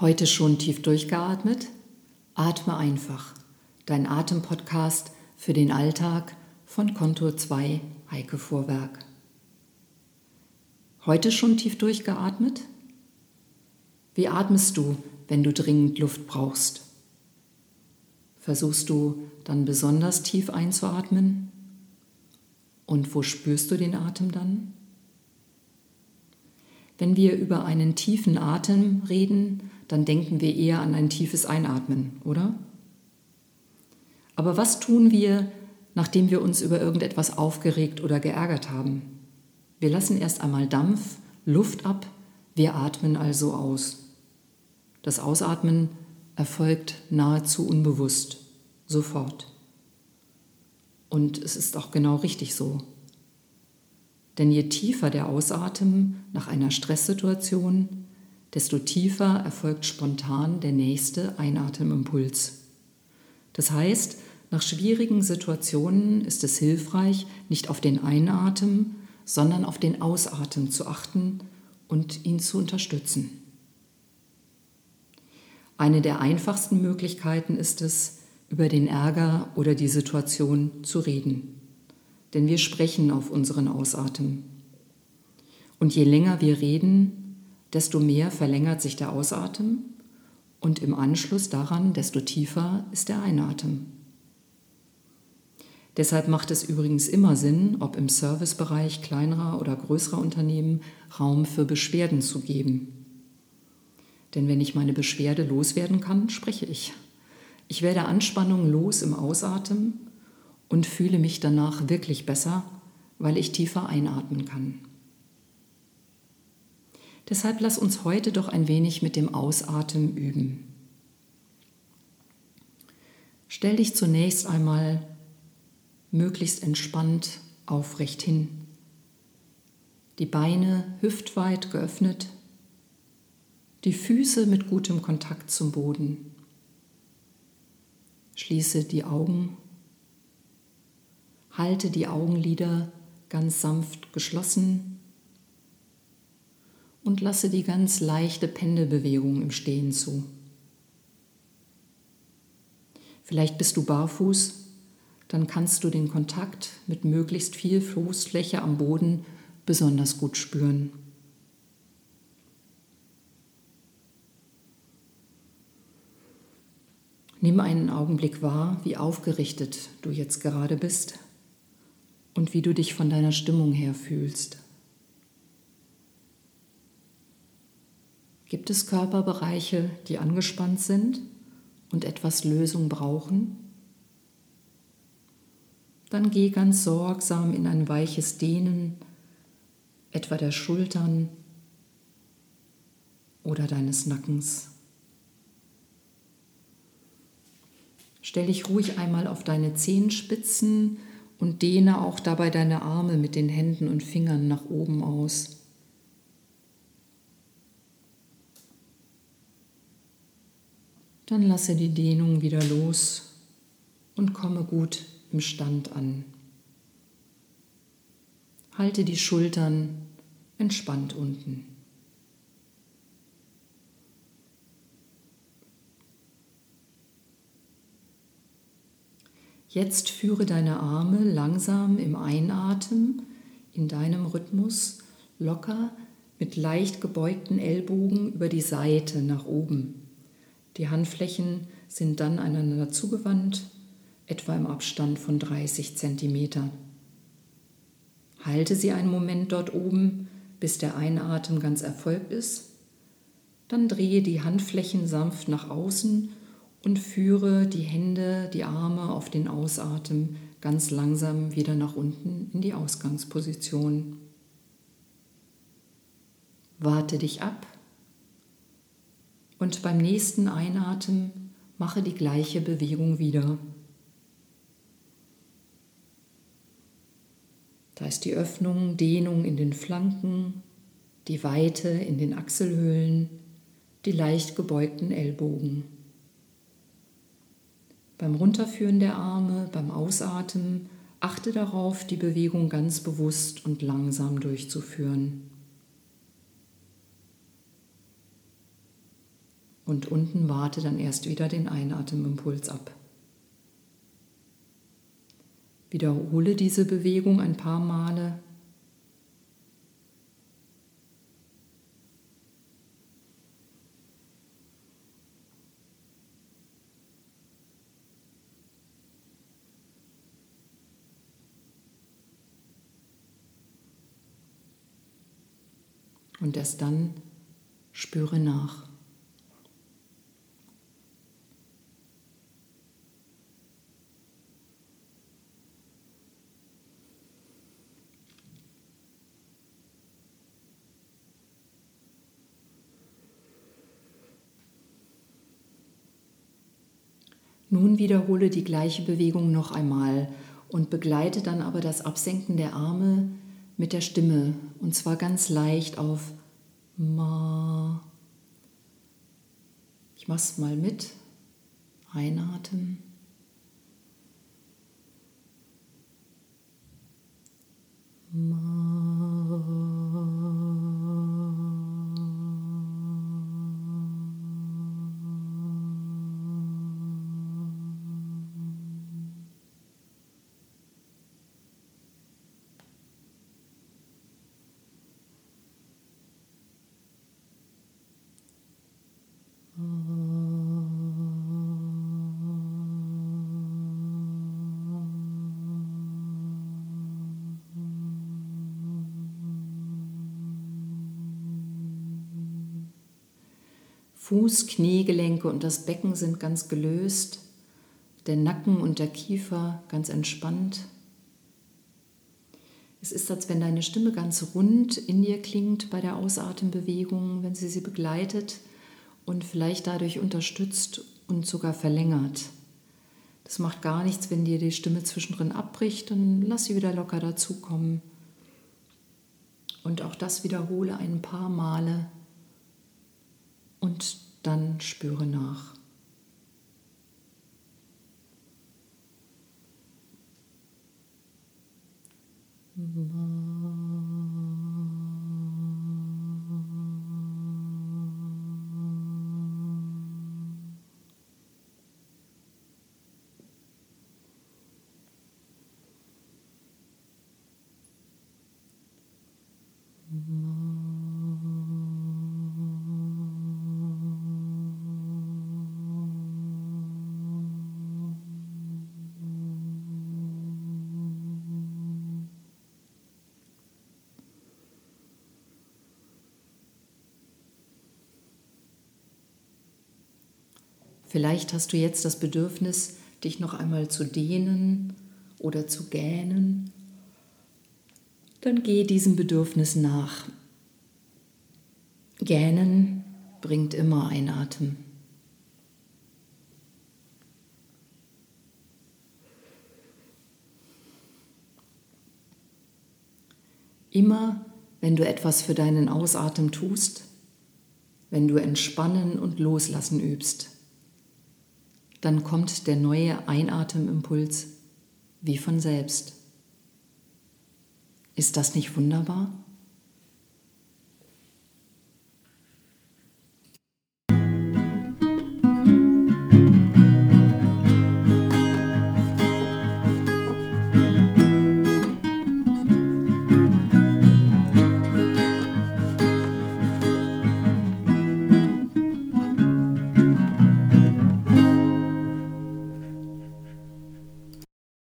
Heute schon tief durchgeatmet? Atme einfach. Dein Atempodcast für den Alltag von Kontur 2 Heike Vorwerk. Heute schon tief durchgeatmet? Wie atmest du, wenn du dringend Luft brauchst? Versuchst du dann besonders tief einzuatmen? Und wo spürst du den Atem dann? Wenn wir über einen tiefen Atem reden, dann denken wir eher an ein tiefes Einatmen, oder? Aber was tun wir, nachdem wir uns über irgendetwas aufgeregt oder geärgert haben? Wir lassen erst einmal Dampf, Luft ab, wir atmen also aus. Das Ausatmen erfolgt nahezu unbewusst, sofort. Und es ist auch genau richtig so. Denn je tiefer der Ausatem nach einer Stresssituation, desto tiefer erfolgt spontan der nächste Einatemimpuls. Das heißt, nach schwierigen Situationen ist es hilfreich, nicht auf den Einatem, sondern auf den Ausatem zu achten und ihn zu unterstützen. Eine der einfachsten Möglichkeiten ist es, über den Ärger oder die Situation zu reden denn wir sprechen auf unseren Ausatem. Und je länger wir reden, desto mehr verlängert sich der Ausatem und im Anschluss daran, desto tiefer ist der Einatem. Deshalb macht es übrigens immer Sinn, ob im Servicebereich kleinerer oder größerer Unternehmen Raum für Beschwerden zu geben. Denn wenn ich meine Beschwerde loswerden kann, spreche ich. Ich werde Anspannung los im Ausatmen und fühle mich danach wirklich besser, weil ich tiefer einatmen kann. Deshalb lass uns heute doch ein wenig mit dem Ausatmen üben. Stell dich zunächst einmal möglichst entspannt aufrecht hin. Die Beine hüftweit geöffnet, die Füße mit gutem Kontakt zum Boden. Schließe die Augen Halte die Augenlider ganz sanft geschlossen und lasse die ganz leichte Pendelbewegung im Stehen zu. Vielleicht bist du barfuß, dann kannst du den Kontakt mit möglichst viel Fußfläche am Boden besonders gut spüren. Nimm einen Augenblick wahr, wie aufgerichtet du jetzt gerade bist und wie du dich von deiner Stimmung her fühlst. Gibt es Körperbereiche, die angespannt sind und etwas Lösung brauchen? Dann geh ganz sorgsam in ein weiches Dehnen, etwa der Schultern oder deines Nackens. Stell dich ruhig einmal auf deine Zehenspitzen und dehne auch dabei deine Arme mit den Händen und Fingern nach oben aus. Dann lasse die Dehnung wieder los und komme gut im Stand an. Halte die Schultern entspannt unten. Jetzt führe deine Arme langsam im Einatmen in deinem Rhythmus locker mit leicht gebeugten Ellbogen über die Seite nach oben. Die Handflächen sind dann einander zugewandt, etwa im Abstand von 30 cm. Halte sie einen Moment dort oben, bis der Einatmen ganz erfolgt ist. Dann drehe die Handflächen sanft nach außen und führe die Hände, die Arme auf den Ausatmen ganz langsam wieder nach unten in die Ausgangsposition. Warte dich ab und beim nächsten Einatmen mache die gleiche Bewegung wieder. Da ist die Öffnung, Dehnung in den Flanken, die Weite in den Achselhöhlen, die leicht gebeugten Ellbogen. Beim Runterführen der Arme, beim Ausatmen, achte darauf, die Bewegung ganz bewusst und langsam durchzuführen. Und unten warte dann erst wieder den Einatemimpuls ab. Wiederhole diese Bewegung ein paar Male. Und erst dann spüre nach. Nun wiederhole die gleiche Bewegung noch einmal und begleite dann aber das Absenken der Arme mit der Stimme und zwar ganz leicht auf Ma. Ich mach's mal mit. Einatmen. Fuß, Kniegelenke und das Becken sind ganz gelöst, der Nacken und der Kiefer ganz entspannt. Es ist, als wenn deine Stimme ganz rund in dir klingt bei der Ausatembewegung, wenn sie sie begleitet und vielleicht dadurch unterstützt und sogar verlängert. Das macht gar nichts, wenn dir die Stimme zwischendrin abbricht, dann lass sie wieder locker dazukommen. Und auch das wiederhole ein paar Male und dann spüre nach. Vielleicht hast du jetzt das Bedürfnis, dich noch einmal zu dehnen oder zu gähnen. Dann geh diesem Bedürfnis nach. Gähnen bringt immer Einatmen. Immer wenn du etwas für deinen Ausatmen tust, wenn du entspannen und loslassen übst, dann kommt der neue Einatemimpuls wie von selbst. Ist das nicht wunderbar?